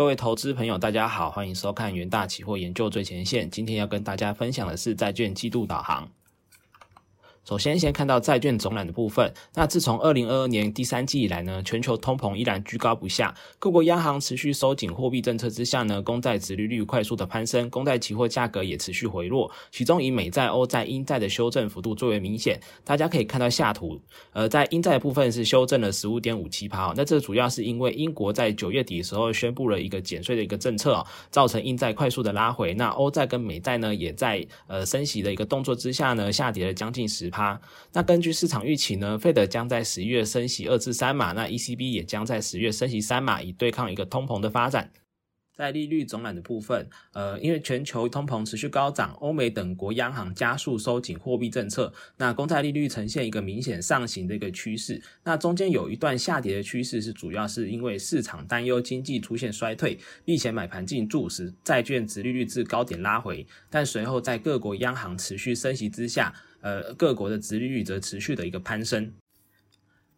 各位投资朋友，大家好，欢迎收看元大期货研究最前线。今天要跟大家分享的是债券季度导航。首先，先看到债券总览的部分。那自从二零二二年第三季以来呢，全球通膨依然居高不下，各国央行持续收紧货币政策之下呢，公债殖利率快速的攀升，公债期货价格也持续回落。其中以美债、欧债、英债的修正幅度最为明显。大家可以看到下图，呃，在英债部分是修正了十五点五七趴。那这主要是因为英国在九月底的时候宣布了一个减税的一个政策哦，造成英债快速的拉回。那欧债跟美债呢，也在呃升息的一个动作之下呢，下跌了将近十趴。那根据市场预期呢，费德将在十一月升息二至三码，那 ECB 也将在十月升息三码，以对抗一个通膨的发展。在利率总览的部分，呃，因为全球通膨持续高涨，欧美等国央行加速收紧货币政策，那公债利率呈现一个明显上行的一个趋势。那中间有一段下跌的趋势，是主要是因为市场担忧经济出现衰退，避险买盘进驻，时债券值利率至高点拉回。但随后在各国央行持续升息之下，呃，各国的殖利率则持续的一个攀升。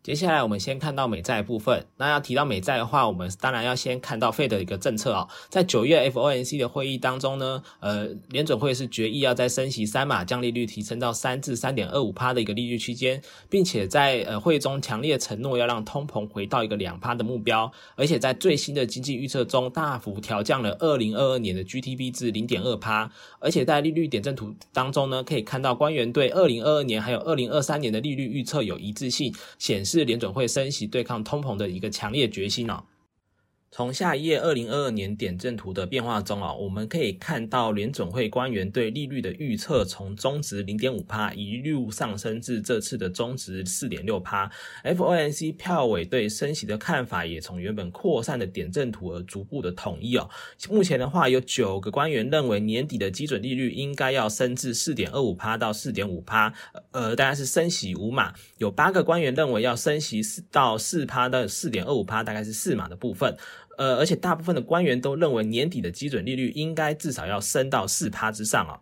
接下来我们先看到美债部分。那要提到美债的话，我们当然要先看到费的一个政策啊。在九月 FOMC 的会议当中呢，呃，联准会是决议要在升息三码，将利率提升到三至三点二五趴的一个利率区间，并且在呃会中强烈承诺要让通膨回到一个两趴的目标。而且在最新的经济预测中，大幅调降了二零二二年的 GDP 至零点二趴。而且在利率点阵图当中呢，可以看到官员对二零二二年还有二零二三年的利率预测有一致性，显示。是联准会升息对抗通膨的一个强烈决心哦。从下一页二零二二年点阵图的变化中啊，我们可以看到联总会官员对利率的预测从中值零点五帕一路上升至这次的中值四点六帕。FOMC 票委对升息的看法也从原本扩散的点阵图而逐步的统一哦。目前的话，有九个官员认为年底的基准利率应该要升至四点二五帕到四点五帕，呃，大概是升息五码。有八个官员认为要升息四到四帕到四点二五帕，大概是四码的部分。呃，而且大部分的官员都认为年底的基准利率应该至少要升到四趴之上啊。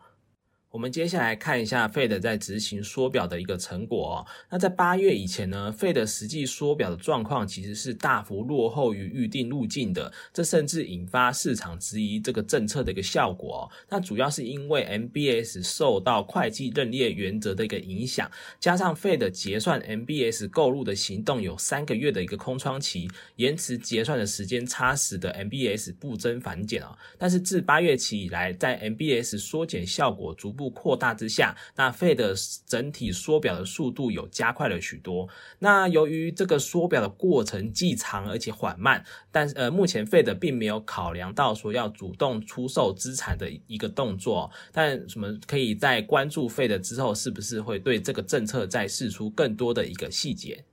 我们接下来看一下 Fed 在执行缩表的一个成果。那在八月以前呢，Fed 实际缩表的状况其实是大幅落后于预定路径的，这甚至引发市场质疑这个政策的一个效果。那主要是因为 MBS 受到会计认列原则的一个影响，加上 Fed 结算 MBS 购入的行动有三个月的一个空窗期，延迟结算的时间差，使得 MBS 不增反减啊。但是自八月起以来，在 MBS 缩减效果逐步步扩大之下，那 Fed 整体缩表的速度有加快了许多。那由于这个缩表的过程既长而且缓慢，但呃，目前 Fed 并没有考量到说要主动出售资产的一个动作。但什么可以在关注 Fed 之后，是不是会对这个政策再释出更多的一个细节？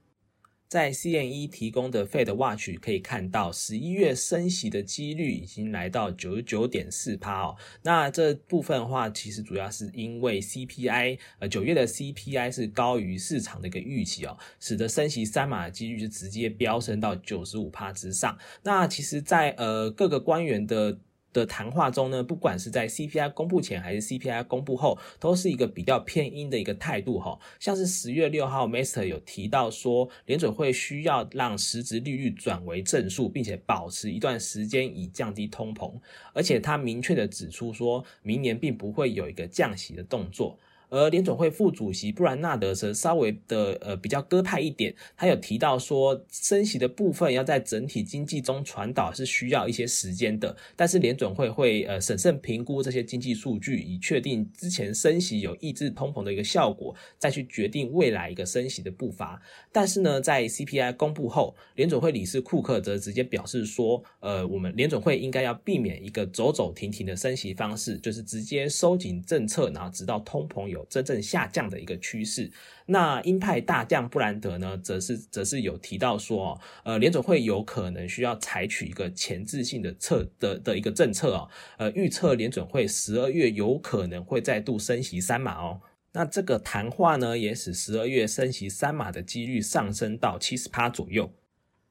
在 CME 提供的 Fed Watch 可以看到，十一月升息的几率已经来到九十九点四趴哦。那这部分的话，其实主要是因为 CPI，呃，九月的 CPI 是高于市场的一个预期哦，使得升息三码的几率就直接飙升到九十五趴之上。那其实，在呃各个官员的。的谈话中呢，不管是在 CPI 公布前还是 CPI 公布后，都是一个比较偏阴的一个态度哈。像是十月六号，Master 有提到说，联准会需要让实质利率转为正数，并且保持一段时间以降低通膨，而且他明确的指出说，明年并不会有一个降息的动作。而联总会副主席布兰纳德则稍微的呃比较鸽派一点，他有提到说升息的部分要在整体经济中传导是需要一些时间的，但是联总会会呃审慎评估这些经济数据，以确定之前升息有抑制通膨的一个效果，再去决定未来一个升息的步伐。但是呢，在 CPI 公布后，联总会理事库克则直接表示说，呃，我们联总会应该要避免一个走走停停的升息方式，就是直接收紧政策，然后直到通膨有。有真正下降的一个趋势。那鹰派大将布兰德呢，则是则是有提到说，呃，联总会有可能需要采取一个前置性的策的的一个政策哦，呃，预测联准会十二月有可能会再度升息三码哦。那这个谈话呢，也使十二月升息三码的几率上升到七十趴左右。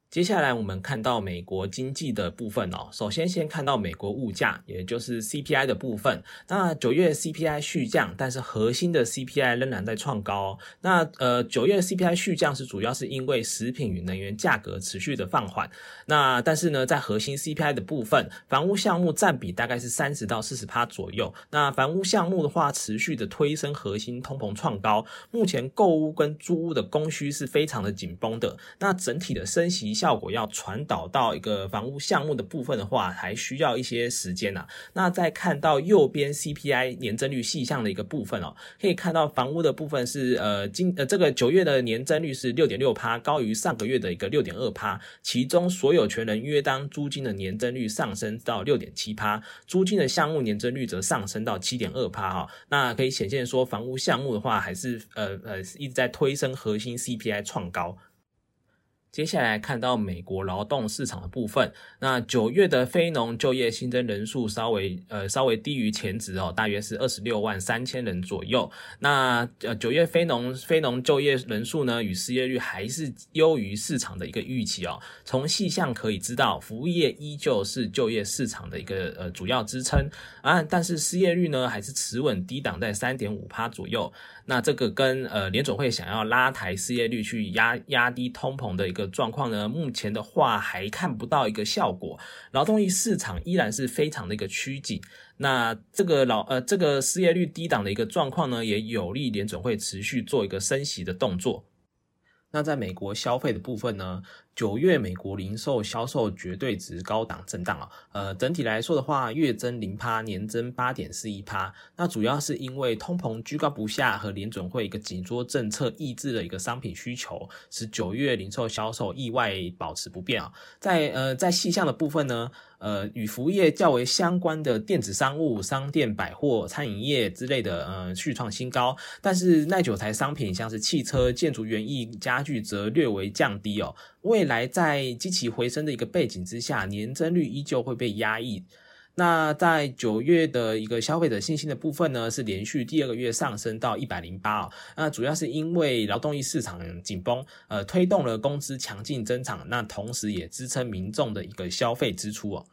接下来我们看到美国经济的部分哦。首先先看到美国物价，也就是 CPI 的部分。那九月 CPI 续降，但是核心的 CPI 仍然在创高。那呃，九月 CPI 续降是主要是因为食品与能源价格持续的放缓。那但是呢，在核心 CPI 的部分，房屋项目占比大概是三十到四十趴左右。那房屋项目的话，持续的推升核心通膨创高。目前购屋跟租屋的供需是非常的紧绷的。那整体的升息。效果要传导到一个房屋项目的部分的话，还需要一些时间呐。那再看到右边 CPI 年增率细项的一个部分哦，可以看到房屋的部分是呃今呃这个九月的年增率是六点六趴，高于上个月的一个六点二趴。其中所有权人约当租金的年增率上升到六点七趴，租金的项目年增率则上升到七点二趴哈。那可以显现说，房屋项目的话还是呃呃一直在推升核心 CPI 创高。接下来看到美国劳动市场的部分，那九月的非农就业新增人数稍微呃稍微低于前值哦，大约是二十六万三千人左右。那呃九月非农非农就业人数呢，与失业率还是优于市场的一个预期哦。从细项可以知道，服务业依旧是就业市场的一个呃主要支撑啊，但是失业率呢还是持稳低档在三点五趴左右。那这个跟呃联总会想要拉抬失业率去压压低通膨的一个状况呢，目前的话还看不到一个效果，劳动力市场依然是非常的一个趋紧。那这个老呃这个失业率低档的一个状况呢，也有利联总会持续做一个升息的动作。那在美国消费的部分呢？九月美国零售销售绝对值高档震荡啊，呃，整体来说的话，月增零趴，年增八点四一趴。那主要是因为通膨居高不下和联准会一个紧缩政策抑制了一个商品需求，使九月零售销售意外保持不变啊。在呃在细项的部分呢，呃，与服务业较为相关的电子商务、商店、百货、餐饮业之类的，呃，续创新高。但是耐久材商品，像是汽车、建筑园艺、家具，则略为降低哦。未来在积极回升的一个背景之下，年增率依旧会被压抑。那在九月的一个消费者信心的部分呢，是连续第二个月上升到一百零八哦。那主要是因为劳动力市场紧绷，呃，推动了工资强劲增长，那同时也支撑民众的一个消费支出哦。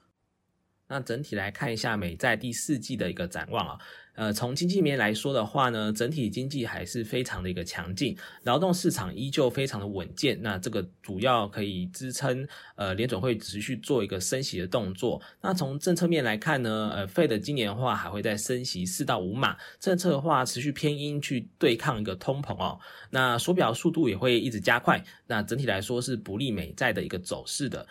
那整体来看一下美债第四季的一个展望啊。呃，从经济面来说的话呢，整体经济还是非常的一个强劲，劳动市场依旧非常的稳健。那这个主要可以支撑呃联准会持续做一个升息的动作。那从政策面来看呢，呃，Fed 今年的话还会再升息四到五码，政策的话持续偏鹰去对抗一个通膨哦。那缩表速度也会一直加快。那整体来说是不利美债的一个走势的。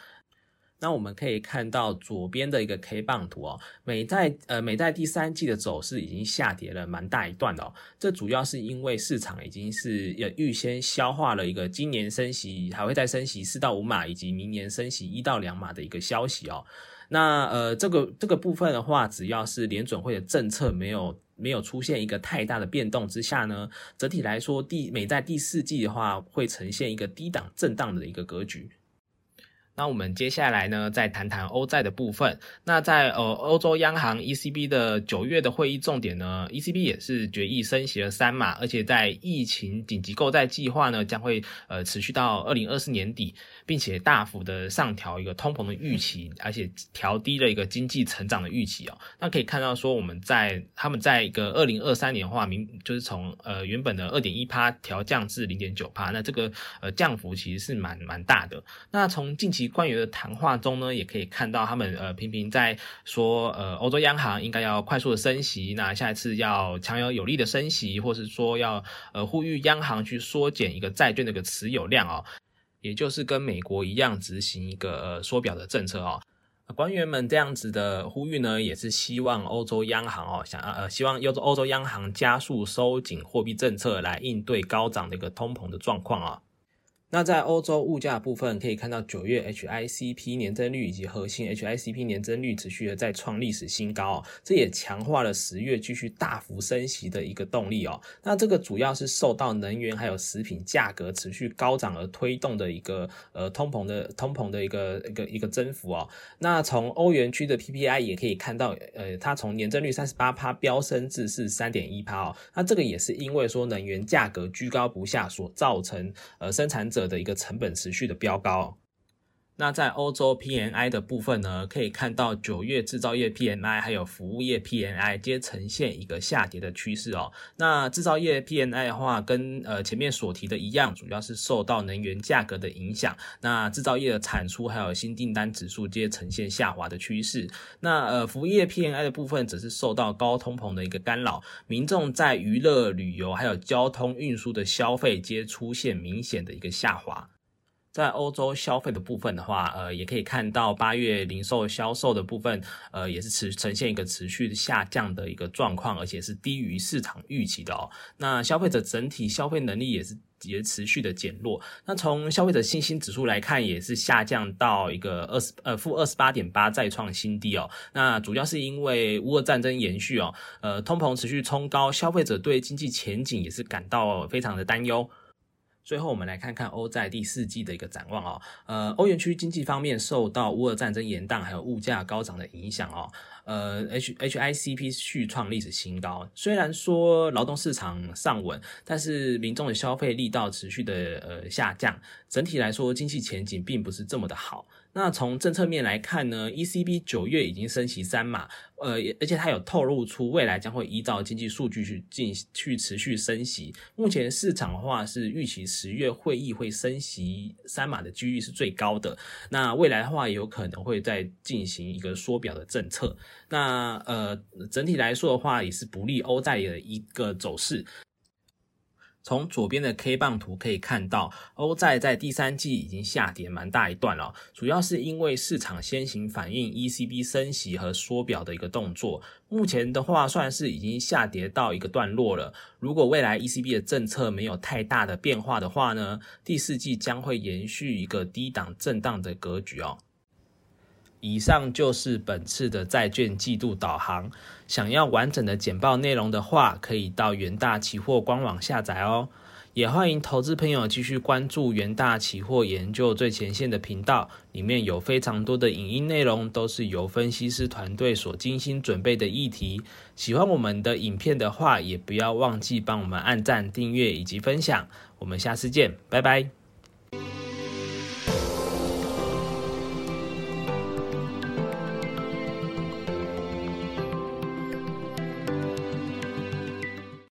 那我们可以看到左边的一个 K 棒图哦，美债呃美债第三季的走势已经下跌了蛮大一段的哦，这主要是因为市场已经是呃预先消化了一个今年升息还会再升息四到五码，以及明年升息一到两码的一个消息哦。那呃这个这个部分的话，只要是联准会的政策没有没有出现一个太大的变动之下呢，整体来说第美债第四季的话会呈现一个低档震荡的一个格局。那我们接下来呢，再谈谈欧债的部分。那在呃欧洲央行 ECB 的九月的会议重点呢，ECB 也是决议升息了三码，而且在疫情紧急购债计划呢，将会呃持续到二零二四年底，并且大幅的上调一个通膨的预期，而且调低了一个经济成长的预期哦。那可以看到说，我们在他们在一个二零二三年的话，明就是从呃原本的二点一帕调降至零点九帕，那这个呃降幅其实是蛮蛮大的。那从近期官员的谈话中呢，也可以看到他们呃频频在说，呃，欧洲央行应该要快速的升息，那下一次要强有有力的升息，或是说要呃呼吁央行去缩减一个债券的一个持有量哦，也就是跟美国一样执行一个呃缩表的政策哦。官员们这样子的呼吁呢，也是希望欧洲央行哦，想呃希望欧洲欧洲央行加速收紧货币政策来应对高涨的一个通膨的状况啊。那在欧洲物价部分，可以看到九月 HICP 年增率以及核心 HICP 年增率持续的在创历史新高哦，这也强化了十月继续大幅升息的一个动力哦。那这个主要是受到能源还有食品价格持续高涨而推动的一个呃通膨的通膨的一个一个一个增幅哦。那从欧元区的 PPI 也可以看到，呃，它从年增率三十八趴飙升至是三点一趴哦。那这个也是因为说能源价格居高不下所造成，呃，生产者。的一个成本持续的飙高。那在欧洲 PMI 的部分呢，可以看到九月制造业 PMI 还有服务业 PMI 皆呈现一个下跌的趋势哦。那制造业 PMI 的话，跟呃前面所提的一样，主要是受到能源价格的影响。那制造业的产出还有新订单指数皆呈现下滑的趋势。那呃服务业 PMI 的部分则是受到高通膨的一个干扰，民众在娱乐、旅游还有交通运输的消费皆出现明显的一个下滑。在欧洲消费的部分的话，呃，也可以看到八月零售销售的部分，呃，也是持呈现一个持续下降的一个状况，而且是低于市场预期的哦。那消费者整体消费能力也是也持续的减弱。那从消费者信心指数来看，也是下降到一个二十呃负二十八点八，再创新低哦。那主要是因为乌俄战争延续哦，呃，通膨持续冲高，消费者对经济前景也是感到非常的担忧。最后，我们来看看欧债第四季的一个展望哦。呃，欧元区经济方面受到乌尔战争延宕，还有物价高涨的影响哦。呃，H H I C P 续创历史新高。虽然说劳动市场上稳，但是民众的消费力道持续的呃下降，整体来说经济前景并不是这么的好。那从政策面来看呢，ECB 九月已经升息三码，呃，而且它有透露出未来将会依照经济数据去进去持续升息。目前市场的话是预期十月会议会升息三码的几率是最高的。那未来的话，有可能会再进行一个缩表的政策。那呃，整体来说的话，也是不利欧债的一个走势。从左边的 K 棒图可以看到，欧债在第三季已经下跌蛮大一段了，主要是因为市场先行反映 ECB 升息和缩表的一个动作。目前的话，算是已经下跌到一个段落了。如果未来 ECB 的政策没有太大的变化的话呢，第四季将会延续一个低档震荡的格局哦。以上就是本次的债券季度导航。想要完整的简报内容的话，可以到元大期货官网下载哦。也欢迎投资朋友继续关注元大期货研究最前线的频道，里面有非常多的影音内容，都是由分析师团队所精心准备的议题。喜欢我们的影片的话，也不要忘记帮我们按赞、订阅以及分享。我们下次见，拜拜。